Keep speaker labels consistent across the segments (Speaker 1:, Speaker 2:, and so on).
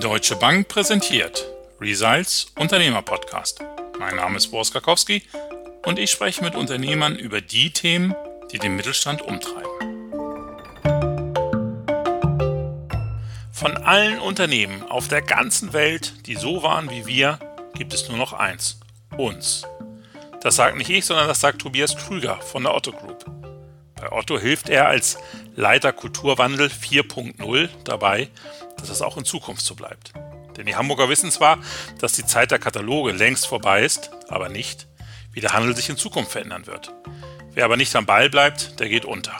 Speaker 1: Deutsche Bank präsentiert Results Unternehmer Podcast. Mein Name ist Boris Karkowski und ich spreche mit Unternehmern über die Themen, die den Mittelstand umtreiben. Von allen Unternehmen auf der ganzen Welt, die so waren wie wir, gibt es nur noch eins: uns. Das sagt nicht ich, sondern das sagt Tobias Krüger von der Otto Group. Bei Otto hilft er als Leiter Kulturwandel 4.0 dabei, dass es auch in Zukunft so bleibt. Denn die Hamburger wissen zwar, dass die Zeit der Kataloge längst vorbei ist, aber nicht, wie der Handel sich in Zukunft verändern wird. Wer aber nicht am Ball bleibt, der geht unter.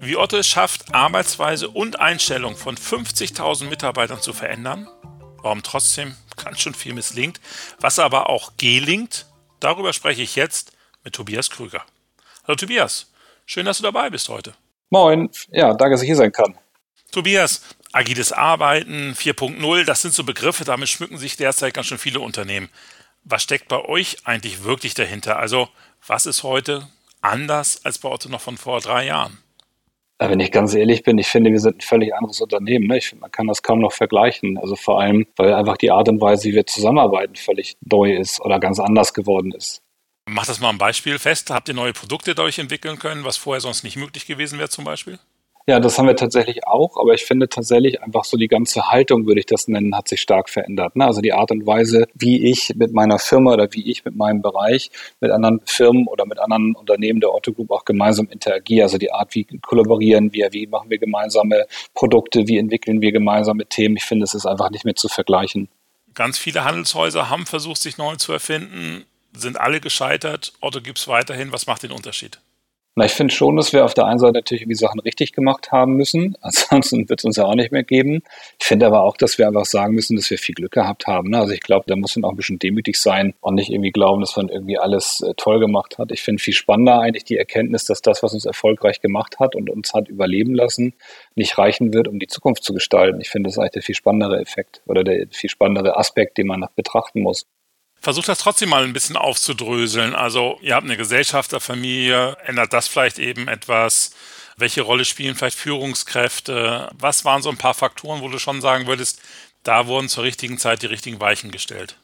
Speaker 1: Wie Otto es schafft, Arbeitsweise und Einstellung von 50.000 Mitarbeitern zu verändern, warum trotzdem ganz schön viel misslingt, was aber auch gelingt, darüber spreche ich jetzt mit Tobias Krüger. Hallo Tobias, Schön, dass du dabei bist heute.
Speaker 2: Moin. Ja, danke, dass ich hier sein kann.
Speaker 1: Tobias, agiles Arbeiten 4.0, das sind so Begriffe, damit schmücken sich derzeit ganz schön viele Unternehmen. Was steckt bei euch eigentlich wirklich dahinter? Also, was ist heute anders als bei Otto noch von vor drei Jahren?
Speaker 2: Wenn ich ganz ehrlich bin, ich finde, wir sind ein völlig anderes Unternehmen. Ne? Ich finde, man kann das kaum noch vergleichen. Also vor allem, weil einfach die Art und Weise, wie wir zusammenarbeiten, völlig neu ist oder ganz anders geworden ist.
Speaker 1: Macht das mal ein Beispiel fest. Habt ihr neue Produkte dadurch entwickeln können, was vorher sonst nicht möglich gewesen wäre zum Beispiel?
Speaker 2: Ja, das haben wir tatsächlich auch, aber ich finde tatsächlich einfach so die ganze Haltung, würde ich das nennen, hat sich stark verändert. Ne? Also die Art und Weise, wie ich mit meiner Firma oder wie ich mit meinem Bereich mit anderen Firmen oder mit anderen Unternehmen der Otto Group auch gemeinsam interagiere. Also die Art, wie kollaborieren wir, wie machen wir gemeinsame Produkte, wie entwickeln wir gemeinsame Themen. Ich finde, es ist einfach nicht mehr zu vergleichen.
Speaker 1: Ganz viele Handelshäuser haben versucht, sich neu zu erfinden sind alle gescheitert. Otto gibt es weiterhin. Was macht den Unterschied?
Speaker 2: Na, ich finde schon, dass wir auf der einen Seite natürlich irgendwie Sachen richtig gemacht haben müssen. Ansonsten wird es uns ja auch nicht mehr geben. Ich finde aber auch, dass wir einfach sagen müssen, dass wir viel Glück gehabt haben. Ne? Also ich glaube, da muss man auch ein bisschen demütig sein und nicht irgendwie glauben, dass man irgendwie alles äh, toll gemacht hat. Ich finde viel spannender eigentlich die Erkenntnis, dass das, was uns erfolgreich gemacht hat und uns hat überleben lassen, nicht reichen wird, um die Zukunft zu gestalten. Ich finde, das ist eigentlich der viel spannendere Effekt oder der viel spannendere Aspekt, den man noch betrachten muss.
Speaker 1: Versucht das trotzdem mal ein bisschen aufzudröseln. Also ihr habt eine Gesellschafterfamilie, ändert das vielleicht eben etwas? Welche Rolle spielen vielleicht Führungskräfte? Was waren so ein paar Faktoren, wo du schon sagen würdest, da wurden zur richtigen Zeit die richtigen Weichen gestellt?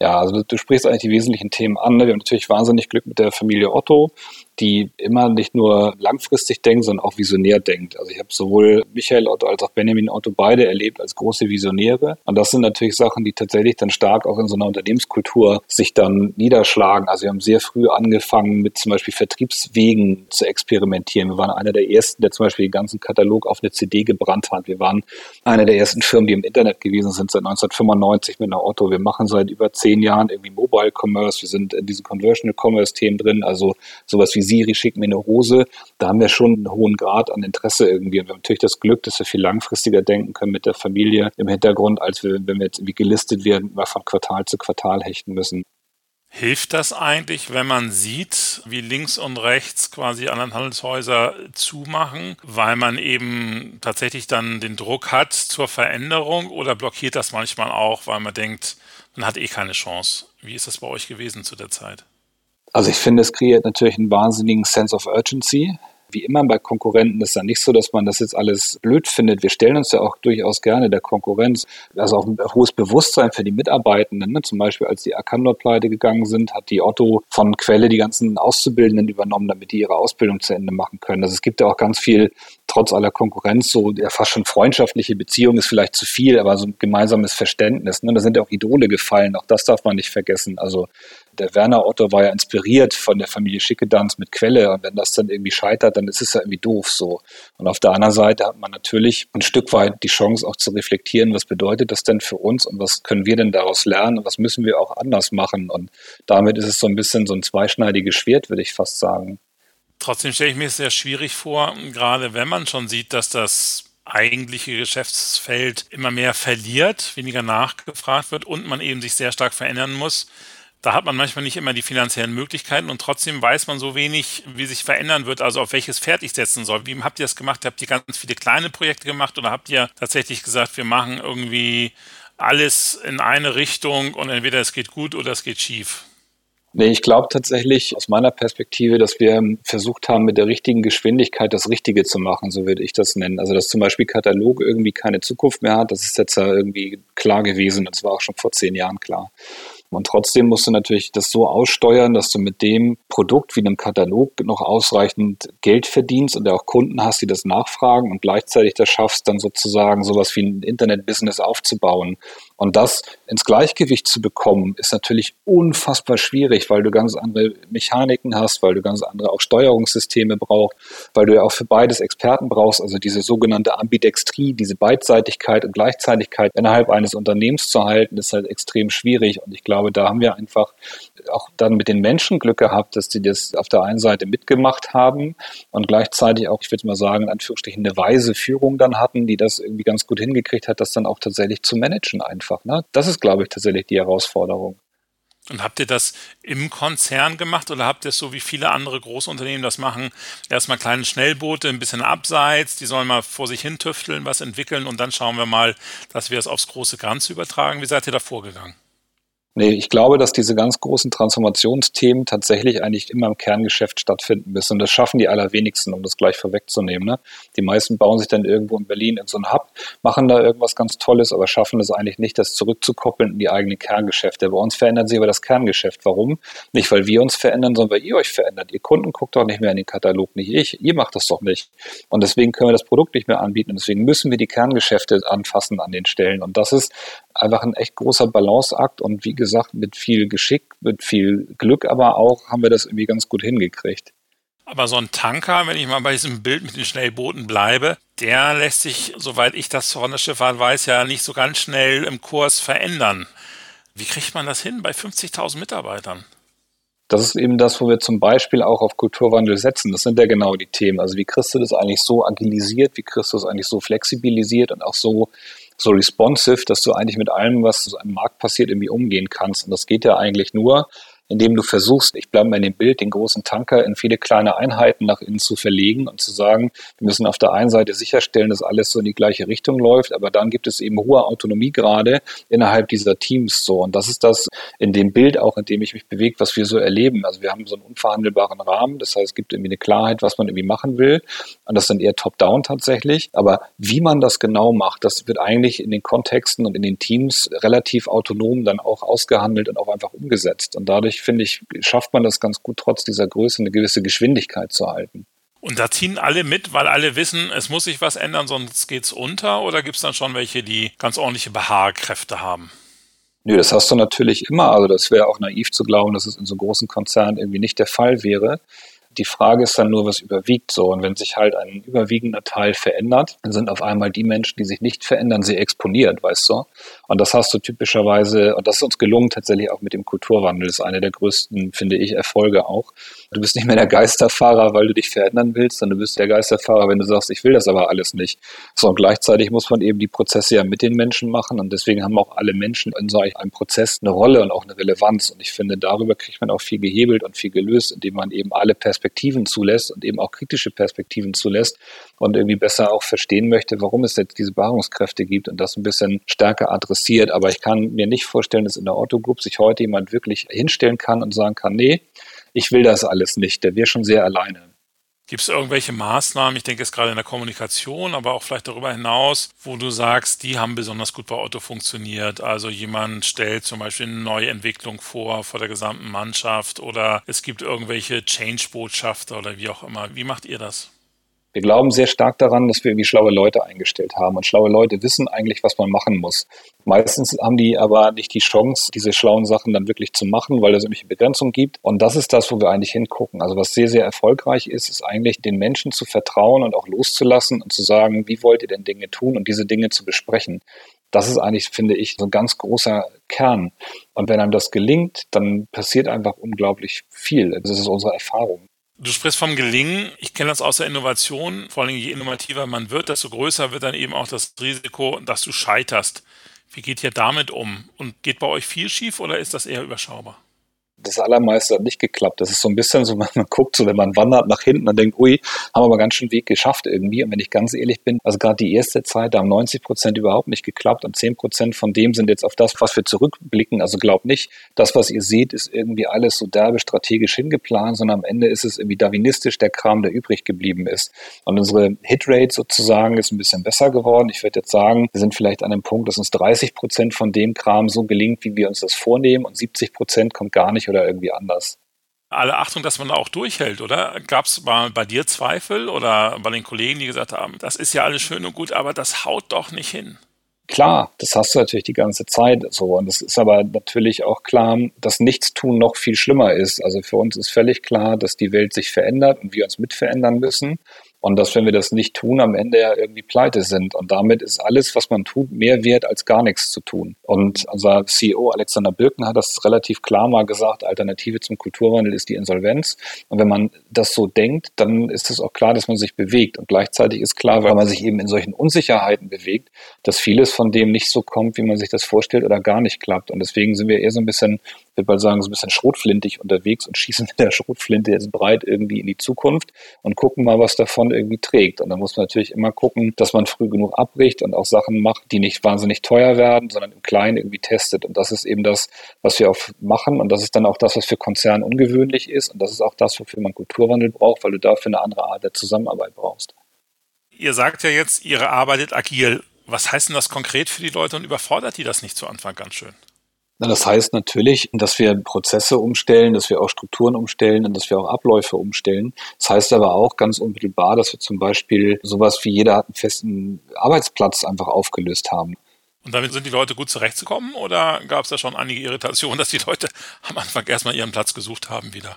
Speaker 2: Ja, also du sprichst eigentlich die wesentlichen Themen an. Ne? Wir haben natürlich wahnsinnig Glück mit der Familie Otto, die immer nicht nur langfristig denkt, sondern auch visionär denkt. Also ich habe sowohl Michael Otto als auch Benjamin Otto beide erlebt als große Visionäre. Und das sind natürlich Sachen, die tatsächlich dann stark auch in so einer Unternehmenskultur sich dann niederschlagen. Also wir haben sehr früh angefangen, mit zum Beispiel Vertriebswegen zu experimentieren. Wir waren einer der ersten, der zum Beispiel den ganzen Katalog auf eine CD gebrannt hat. Wir waren einer der ersten Firmen, die im Internet gewesen sind seit 1995 mit einer Otto. Wir machen seit über zehn Jahren irgendwie Mobile Commerce, wir sind in diesen Conversional Commerce Themen drin, also sowas wie Siri, schick mir eine Hose, da haben wir schon einen hohen Grad an Interesse irgendwie. Und wir haben natürlich das Glück, dass wir viel langfristiger denken können mit der Familie im Hintergrund, als wir, wenn wir jetzt irgendwie gelistet werden, mal von Quartal zu Quartal hechten müssen.
Speaker 1: Hilft das eigentlich, wenn man sieht, wie links und rechts quasi anderen Handelshäuser zumachen, weil man eben tatsächlich dann den Druck hat zur Veränderung oder blockiert das manchmal auch, weil man denkt, man hat eh keine Chance. Wie ist das bei euch gewesen zu der Zeit?
Speaker 2: Also ich finde, es kreiert natürlich einen wahnsinnigen Sense of Urgency. Wie immer bei Konkurrenten ist ja nicht so, dass man das jetzt alles blöd findet. Wir stellen uns ja auch durchaus gerne der Konkurrenz. Also auch ein hohes Bewusstsein für die Mitarbeitenden. Ne? Zum Beispiel, als die Arcandor pleite gegangen sind, hat die Otto von Quelle die ganzen Auszubildenden übernommen, damit die ihre Ausbildung zu Ende machen können. Also es gibt ja auch ganz viel, trotz aller Konkurrenz, so ja, fast schon freundschaftliche Beziehungen ist vielleicht zu viel, aber so ein gemeinsames Verständnis. Ne? Da sind ja auch Idole gefallen. Auch das darf man nicht vergessen. Also der Werner Otto war ja inspiriert von der Familie Schickedanz mit Quelle. Und wenn das dann irgendwie scheitert, dann ist es ja irgendwie doof so. Und auf der anderen Seite hat man natürlich ein Stück weit die Chance auch zu reflektieren, was bedeutet das denn für uns und was können wir denn daraus lernen und was müssen wir auch anders machen. Und damit ist es so ein bisschen so ein zweischneidiges Schwert, würde ich fast sagen.
Speaker 1: Trotzdem stelle ich mir es sehr schwierig vor, gerade wenn man schon sieht, dass das eigentliche Geschäftsfeld immer mehr verliert, weniger nachgefragt wird und man eben sich sehr stark verändern muss da hat man manchmal nicht immer die finanziellen Möglichkeiten und trotzdem weiß man so wenig, wie sich verändern wird, also auf welches Pferd ich setzen soll. Wie habt ihr das gemacht? Habt ihr ganz viele kleine Projekte gemacht oder habt ihr tatsächlich gesagt, wir machen irgendwie alles in eine Richtung und entweder es geht gut oder es geht schief?
Speaker 2: Nee, ich glaube tatsächlich aus meiner Perspektive, dass wir versucht haben, mit der richtigen Geschwindigkeit das Richtige zu machen, so würde ich das nennen. Also dass zum Beispiel Katalog irgendwie keine Zukunft mehr hat, das ist jetzt ja irgendwie klar gewesen. Das war auch schon vor zehn Jahren klar. Und trotzdem musst du natürlich das so aussteuern, dass du mit dem Produkt wie einem Katalog noch ausreichend Geld verdienst und auch Kunden hast, die das nachfragen und gleichzeitig das schaffst, dann sozusagen sowas wie ein Internet-Business aufzubauen. Und das ins Gleichgewicht zu bekommen, ist natürlich unfassbar schwierig, weil du ganz andere Mechaniken hast, weil du ganz andere auch Steuerungssysteme brauchst, weil du ja auch für beides Experten brauchst, also diese sogenannte Ambidextrie, diese Beidseitigkeit und Gleichzeitigkeit innerhalb eines Unternehmens zu halten, ist halt extrem schwierig. Und ich glaube, da haben wir einfach auch dann mit den Menschen Glück gehabt, dass die das auf der einen Seite mitgemacht haben und gleichzeitig auch, ich würde mal sagen, in Anführungsstrichen eine weise Führung dann hatten, die das irgendwie ganz gut hingekriegt hat, das dann auch tatsächlich zu managen einfach. Ne? Das ist, glaube ich, tatsächlich die Herausforderung.
Speaker 1: Und habt ihr das im Konzern gemacht oder habt ihr es so wie viele andere Großunternehmen das machen? Erstmal kleine Schnellboote, ein bisschen abseits, die sollen mal vor sich hin tüfteln, was entwickeln und dann schauen wir mal, dass wir es aufs große Ganze übertragen. Wie seid ihr da vorgegangen?
Speaker 2: Nee, ich glaube, dass diese ganz großen Transformationsthemen tatsächlich eigentlich immer im Kerngeschäft stattfinden müssen. Und das schaffen die allerwenigsten, um das gleich vorwegzunehmen. Ne? Die meisten bauen sich dann irgendwo in Berlin in so einen Hub, machen da irgendwas ganz Tolles, aber schaffen es eigentlich nicht, das zurückzukoppeln in die eigenen Kerngeschäfte. Bei uns verändert sich aber das Kerngeschäft. Warum? Nicht, weil wir uns verändern, sondern weil ihr euch verändert. Ihr Kunden guckt doch nicht mehr in den Katalog, nicht ich. Ihr macht das doch nicht. Und deswegen können wir das Produkt nicht mehr anbieten. Und deswegen müssen wir die Kerngeschäfte anfassen an den Stellen. Und das ist einfach ein echt großer Balanceakt. Und wie gesagt, mit viel Geschick, mit viel Glück aber auch, haben wir das irgendwie ganz gut hingekriegt.
Speaker 1: Aber so ein Tanker, wenn ich mal bei diesem Bild mit den Schnellbooten bleibe, der lässt sich, soweit ich das von der Schifffahrt weiß, ja nicht so ganz schnell im Kurs verändern. Wie kriegt man das hin bei 50.000 Mitarbeitern?
Speaker 2: Das ist eben das, wo wir zum Beispiel auch auf Kulturwandel setzen. Das sind ja genau die Themen. Also wie kriegst du das eigentlich so agilisiert? Wie kriegst du das eigentlich so flexibilisiert und auch so so responsive, dass du eigentlich mit allem, was im Markt passiert, irgendwie umgehen kannst. Und das geht ja eigentlich nur, indem du versuchst, ich bleibe mal in dem Bild, den großen Tanker in viele kleine Einheiten nach innen zu verlegen und zu sagen, wir müssen auf der einen Seite sicherstellen, dass alles so in die gleiche Richtung läuft, aber dann gibt es eben hohe Autonomiegrade innerhalb dieser Teams so. Und das ist das in dem Bild auch, in dem ich mich bewege, was wir so erleben. Also wir haben so einen unverhandelbaren Rahmen, das heißt, es gibt irgendwie eine Klarheit, was man irgendwie machen will. Und das sind eher top-down tatsächlich. Aber wie man das genau macht, das wird eigentlich in den Kontexten und in den Teams relativ autonom dann auch ausgehandelt und auch einfach umgesetzt. Und dadurch finde ich, schafft man das ganz gut, trotz dieser Größe eine gewisse Geschwindigkeit zu halten.
Speaker 1: Und da ziehen alle mit, weil alle wissen, es muss sich was ändern, sonst geht es unter? Oder gibt es dann schon welche, die ganz ordentliche Behaarkräfte haben?
Speaker 2: Nö, das hast du natürlich immer. Also das wäre auch naiv zu glauben, dass es in so großen Konzernen irgendwie nicht der Fall wäre. Die Frage ist dann nur, was überwiegt so. Und wenn sich halt ein überwiegender Teil verändert, dann sind auf einmal die Menschen, die sich nicht verändern, sehr exponiert, weißt du? Und das hast du typischerweise, und das ist uns gelungen tatsächlich auch mit dem Kulturwandel, das ist eine der größten, finde ich, Erfolge auch. Du bist nicht mehr der Geisterfahrer, weil du dich verändern willst, sondern du bist der Geisterfahrer, wenn du sagst, ich will das aber alles nicht. So, und gleichzeitig muss man eben die Prozesse ja mit den Menschen machen und deswegen haben auch alle Menschen in so einem Prozess eine Rolle und auch eine Relevanz. Und ich finde, darüber kriegt man auch viel gehebelt und viel gelöst, indem man eben alle Perspektiven zulässt und eben auch kritische Perspektiven zulässt und irgendwie besser auch verstehen möchte, warum es jetzt diese Beharrungskräfte gibt und das ein bisschen stärker adressiert. Aber ich kann mir nicht vorstellen, dass in der Otto Group sich heute jemand wirklich hinstellen kann und sagen kann, nee, ich will das alles nicht, der wäre schon sehr alleine.
Speaker 1: Gibt es irgendwelche Maßnahmen, ich denke jetzt gerade in der Kommunikation, aber auch vielleicht darüber hinaus, wo du sagst, die haben besonders gut bei Otto funktioniert? Also jemand stellt zum Beispiel eine neue Entwicklung vor vor der gesamten Mannschaft oder es gibt irgendwelche Change-Botschafter oder wie auch immer. Wie macht ihr das?
Speaker 2: Wir glauben sehr stark daran, dass wir irgendwie schlaue Leute eingestellt haben. Und schlaue Leute wissen eigentlich, was man machen muss. Meistens haben die aber nicht die Chance, diese schlauen Sachen dann wirklich zu machen, weil es irgendwelche Begrenzungen gibt. Und das ist das, wo wir eigentlich hingucken. Also was sehr, sehr erfolgreich ist, ist eigentlich den Menschen zu vertrauen und auch loszulassen und zu sagen, wie wollt ihr denn Dinge tun und diese Dinge zu besprechen. Das ist eigentlich, finde ich, so ein ganz großer Kern. Und wenn einem das gelingt, dann passiert einfach unglaublich viel. Das ist unsere Erfahrung.
Speaker 1: Du sprichst vom Gelingen. Ich kenne das aus der Innovation. Vor allem je innovativer man wird, desto größer wird dann eben auch das Risiko, dass du scheiterst. Wie geht ihr damit um? Und geht bei euch viel schief oder ist das eher überschaubar?
Speaker 2: Das allermeiste hat nicht geklappt. Das ist so ein bisschen so, man, guckt so, wenn man wandert nach hinten und denkt, ui, haben wir aber ganz schön Weg geschafft irgendwie. Und wenn ich ganz ehrlich bin, also gerade die erste Zeit, da haben 90 Prozent überhaupt nicht geklappt und 10 Prozent von dem sind jetzt auf das, was wir zurückblicken. Also glaubt nicht, das, was ihr seht, ist irgendwie alles so derbe strategisch hingeplant, sondern am Ende ist es irgendwie darwinistisch der Kram, der übrig geblieben ist. Und unsere Hitrate sozusagen ist ein bisschen besser geworden. Ich würde jetzt sagen, wir sind vielleicht an einem Punkt, dass uns 30 Prozent von dem Kram so gelingt, wie wir uns das vornehmen und 70 Prozent kommt gar nicht oder irgendwie anders.
Speaker 1: Alle Achtung, dass man da auch durchhält, oder? Gab es bei dir Zweifel oder bei den Kollegen, die gesagt haben, das ist ja alles schön und gut, aber das haut doch nicht hin?
Speaker 2: Klar, das hast du natürlich die ganze Zeit so. Und es ist aber natürlich auch klar, dass Nichtstun noch viel schlimmer ist. Also für uns ist völlig klar, dass die Welt sich verändert und wir uns mit verändern müssen. Und dass, wenn wir das nicht tun, am Ende ja irgendwie pleite sind. Und damit ist alles, was man tut, mehr wert als gar nichts zu tun. Und unser CEO Alexander Birken hat das relativ klar mal gesagt, Alternative zum Kulturwandel ist die Insolvenz. Und wenn man das so denkt, dann ist es auch klar, dass man sich bewegt. Und gleichzeitig ist klar, weil man sich eben in solchen Unsicherheiten bewegt, dass vieles von dem nicht so kommt, wie man sich das vorstellt oder gar nicht klappt. Und deswegen sind wir eher so ein bisschen würde mal sagen, so ein bisschen schrotflintig unterwegs und schießen mit der Schrotflinte jetzt breit irgendwie in die Zukunft und gucken mal, was davon irgendwie trägt. Und da muss man natürlich immer gucken, dass man früh genug abbricht und auch Sachen macht, die nicht wahnsinnig teuer werden, sondern im Kleinen irgendwie testet. Und das ist eben das, was wir auch machen. Und das ist dann auch das, was für Konzerne ungewöhnlich ist. Und das ist auch das, wofür man Kulturwandel braucht, weil du dafür eine andere Art der Zusammenarbeit brauchst.
Speaker 1: Ihr sagt ja jetzt, ihr arbeitet agil. Was heißt denn das konkret für die Leute und überfordert die das nicht zu Anfang ganz schön?
Speaker 2: Das heißt natürlich, dass wir Prozesse umstellen, dass wir auch Strukturen umstellen und dass wir auch Abläufe umstellen. Das heißt aber auch ganz unmittelbar, dass wir zum Beispiel sowas wie jeder hat einen festen Arbeitsplatz einfach aufgelöst haben.
Speaker 1: Und damit sind die Leute gut zurechtzukommen oder gab es da schon einige Irritationen, dass die Leute am Anfang erstmal ihren Platz gesucht haben wieder?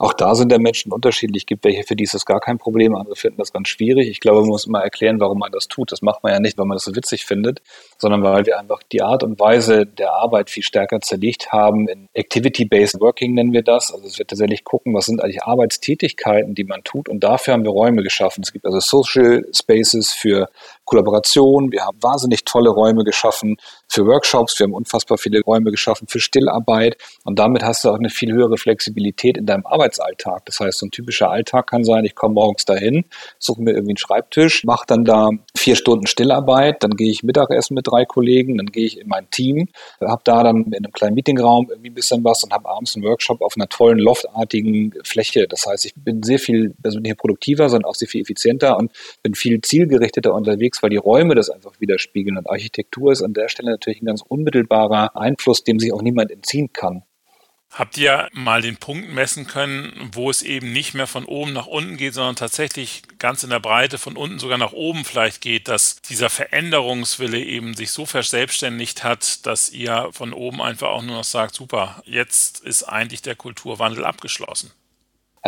Speaker 2: Auch da sind der Menschen unterschiedlich. Es gibt welche, für die ist das gar kein Problem, andere finden das ganz schwierig. Ich glaube, man muss immer erklären, warum man das tut. Das macht man ja nicht, weil man das so witzig findet, sondern weil wir einfach die Art und Weise der Arbeit viel stärker zerlegt haben. In Activity-Based Working nennen wir das. Also es wird tatsächlich gucken, was sind eigentlich Arbeitstätigkeiten, die man tut. Und dafür haben wir Räume geschaffen. Es gibt also Social Spaces für Kollaboration. Wir haben wahnsinnig tolle Räume geschaffen für Workshops. Wir haben unfassbar viele Räume geschaffen für Stillarbeit. Und damit hast du auch eine viel höhere Flexibilität in deinem Arbeitsalltag. Das heißt, so ein typischer Alltag kann sein, ich komme morgens dahin, suche mir irgendwie einen Schreibtisch, mache dann da vier Stunden Stillarbeit, dann gehe ich Mittagessen mit drei Kollegen, dann gehe ich in mein Team, habe da dann in einem kleinen Meetingraum irgendwie ein bisschen was und habe abends einen Workshop auf einer tollen loftartigen Fläche. Das heißt, ich bin sehr viel, nicht produktiver, sondern auch sehr viel effizienter und bin viel zielgerichteter unterwegs, weil die Räume das einfach widerspiegeln. Und Architektur ist an der Stelle natürlich ein ganz unmittelbarer Einfluss, dem sich auch niemand entziehen kann.
Speaker 1: Habt ihr mal den Punkt messen können, wo es eben nicht mehr von oben nach unten geht, sondern tatsächlich ganz in der Breite von unten sogar nach oben vielleicht geht, dass dieser Veränderungswille eben sich so verselbstständigt hat, dass ihr von oben einfach auch nur noch sagt, super, jetzt ist eigentlich der Kulturwandel abgeschlossen?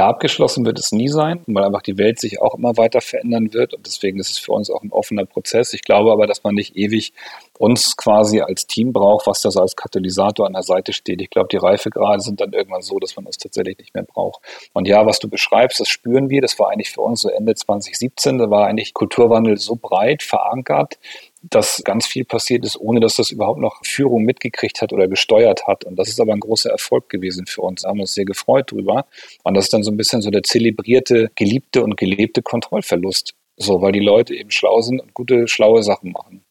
Speaker 2: Ja, abgeschlossen wird es nie sein, weil einfach die Welt sich auch immer weiter verändern wird und deswegen ist es für uns auch ein offener Prozess. Ich glaube aber, dass man nicht ewig uns quasi als Team braucht, was das als Katalysator an der Seite steht. Ich glaube, die Reifegrade sind dann irgendwann so, dass man es tatsächlich nicht mehr braucht. Und ja, was du beschreibst, das spüren wir. Das war eigentlich für uns so Ende 2017. Da war eigentlich Kulturwandel so breit verankert, dass ganz viel passiert ist, ohne dass das überhaupt noch Führung mitgekriegt hat oder gesteuert hat. Und das ist aber ein großer Erfolg gewesen für uns. Da haben wir uns sehr gefreut drüber. Und das ist dann so ein bisschen so der zelebrierte, geliebte und gelebte Kontrollverlust. So, weil die Leute eben schlau sind und gute, schlaue Sachen machen.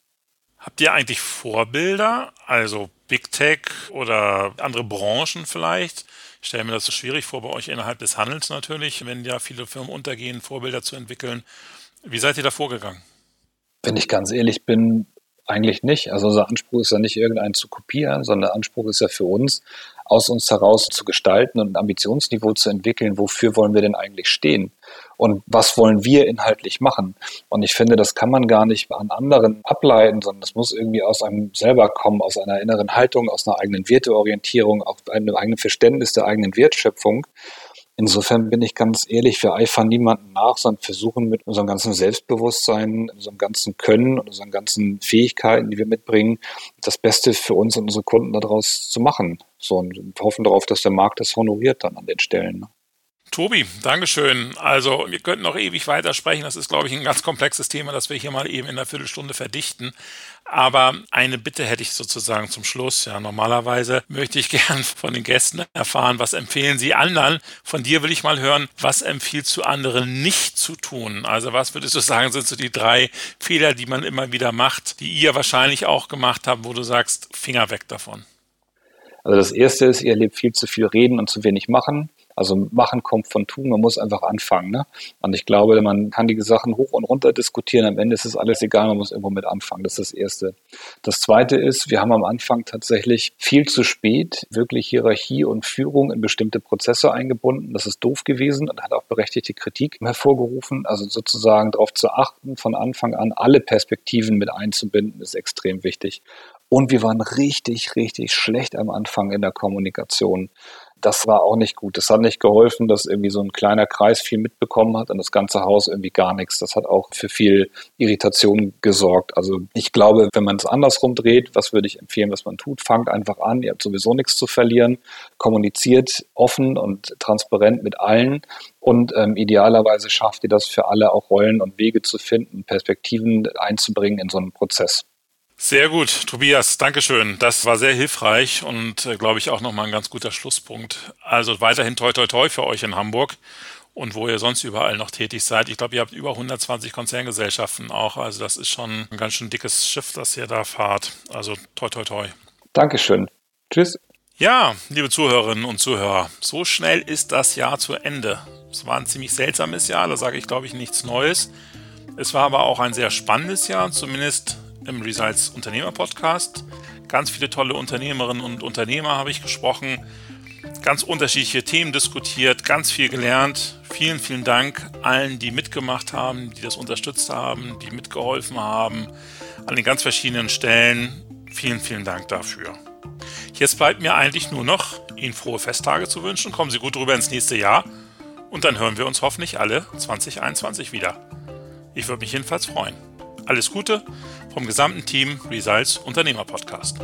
Speaker 1: Habt ihr eigentlich Vorbilder, also Big Tech oder andere Branchen vielleicht? Ich stelle mir das so schwierig vor bei euch innerhalb des Handels natürlich, wenn ja viele Firmen untergehen, Vorbilder zu entwickeln. Wie seid ihr da vorgegangen?
Speaker 2: Wenn ich ganz ehrlich bin, eigentlich nicht. Also unser Anspruch ist ja nicht irgendeinen zu kopieren, sondern der Anspruch ist ja für uns, aus uns heraus zu gestalten und ein Ambitionsniveau zu entwickeln, wofür wollen wir denn eigentlich stehen und was wollen wir inhaltlich machen. Und ich finde, das kann man gar nicht an anderen ableiten, sondern das muss irgendwie aus einem selber kommen, aus einer inneren Haltung, aus einer eigenen Werteorientierung, aus einem eigenen Verständnis der eigenen Wertschöpfung. Insofern bin ich ganz ehrlich, wir eifern niemanden nach, sondern versuchen mit unserem ganzen Selbstbewusstsein, unserem ganzen Können und unseren ganzen Fähigkeiten, die wir mitbringen, das Beste für uns und unsere Kunden daraus zu machen. So und hoffen darauf, dass der Markt das honoriert dann an den Stellen.
Speaker 1: Tobi, Dankeschön. Also wir könnten noch ewig weitersprechen. Das ist, glaube ich, ein ganz komplexes Thema, das wir hier mal eben in einer Viertelstunde verdichten. Aber eine Bitte hätte ich sozusagen zum Schluss. Ja, normalerweise möchte ich gern von den Gästen erfahren, was empfehlen sie anderen. Von dir will ich mal hören, was empfiehlst du anderen nicht zu tun? Also was würdest du sagen, sind so die drei Fehler, die man immer wieder macht, die ihr wahrscheinlich auch gemacht habt, wo du sagst, Finger weg davon?
Speaker 2: Also das erste ist, ihr erlebt viel zu viel reden und zu wenig machen. Also machen kommt von tun, man muss einfach anfangen. Ne? Und ich glaube, man kann die Sachen hoch und runter diskutieren. Am Ende ist es alles egal, man muss irgendwo mit anfangen. Das ist das Erste. Das Zweite ist, wir haben am Anfang tatsächlich viel zu spät wirklich Hierarchie und Führung in bestimmte Prozesse eingebunden. Das ist doof gewesen und hat auch berechtigte Kritik hervorgerufen. Also sozusagen darauf zu achten, von Anfang an alle Perspektiven mit einzubinden, ist extrem wichtig. Und wir waren richtig, richtig schlecht am Anfang in der Kommunikation das war auch nicht gut. Das hat nicht geholfen, dass irgendwie so ein kleiner Kreis viel mitbekommen hat und das ganze Haus irgendwie gar nichts. Das hat auch für viel Irritation gesorgt. Also ich glaube, wenn man es andersrum dreht, was würde ich empfehlen, was man tut? Fangt einfach an. Ihr habt sowieso nichts zu verlieren. Kommuniziert offen und transparent mit allen und ähm, idealerweise schafft ihr das für alle auch Rollen und Wege zu finden, Perspektiven einzubringen in so einen Prozess.
Speaker 1: Sehr gut, Tobias, Dankeschön. Das war sehr hilfreich und äh, glaube ich auch nochmal ein ganz guter Schlusspunkt. Also weiterhin toi toi toi für euch in Hamburg und wo ihr sonst überall noch tätig seid. Ich glaube, ihr habt über 120 Konzerngesellschaften auch. Also das ist schon ein ganz schön dickes Schiff, das ihr da fahrt. Also toi toi toi.
Speaker 2: Dankeschön. Tschüss.
Speaker 1: Ja, liebe Zuhörerinnen und Zuhörer, so schnell ist das Jahr zu Ende. Es war ein ziemlich seltsames Jahr, da sage ich, glaube ich, nichts Neues. Es war aber auch ein sehr spannendes Jahr, zumindest im Results Unternehmer Podcast. Ganz viele tolle Unternehmerinnen und Unternehmer habe ich gesprochen, ganz unterschiedliche Themen diskutiert, ganz viel gelernt. Vielen, vielen Dank allen, die mitgemacht haben, die das unterstützt haben, die mitgeholfen haben, an den ganz verschiedenen Stellen. Vielen, vielen Dank dafür. Jetzt bleibt mir eigentlich nur noch, Ihnen frohe Festtage zu wünschen. Kommen Sie gut rüber ins nächste Jahr und dann hören wir uns hoffentlich alle 2021 wieder. Ich würde mich jedenfalls freuen. Alles Gute vom gesamten Team Results Unternehmer Podcast.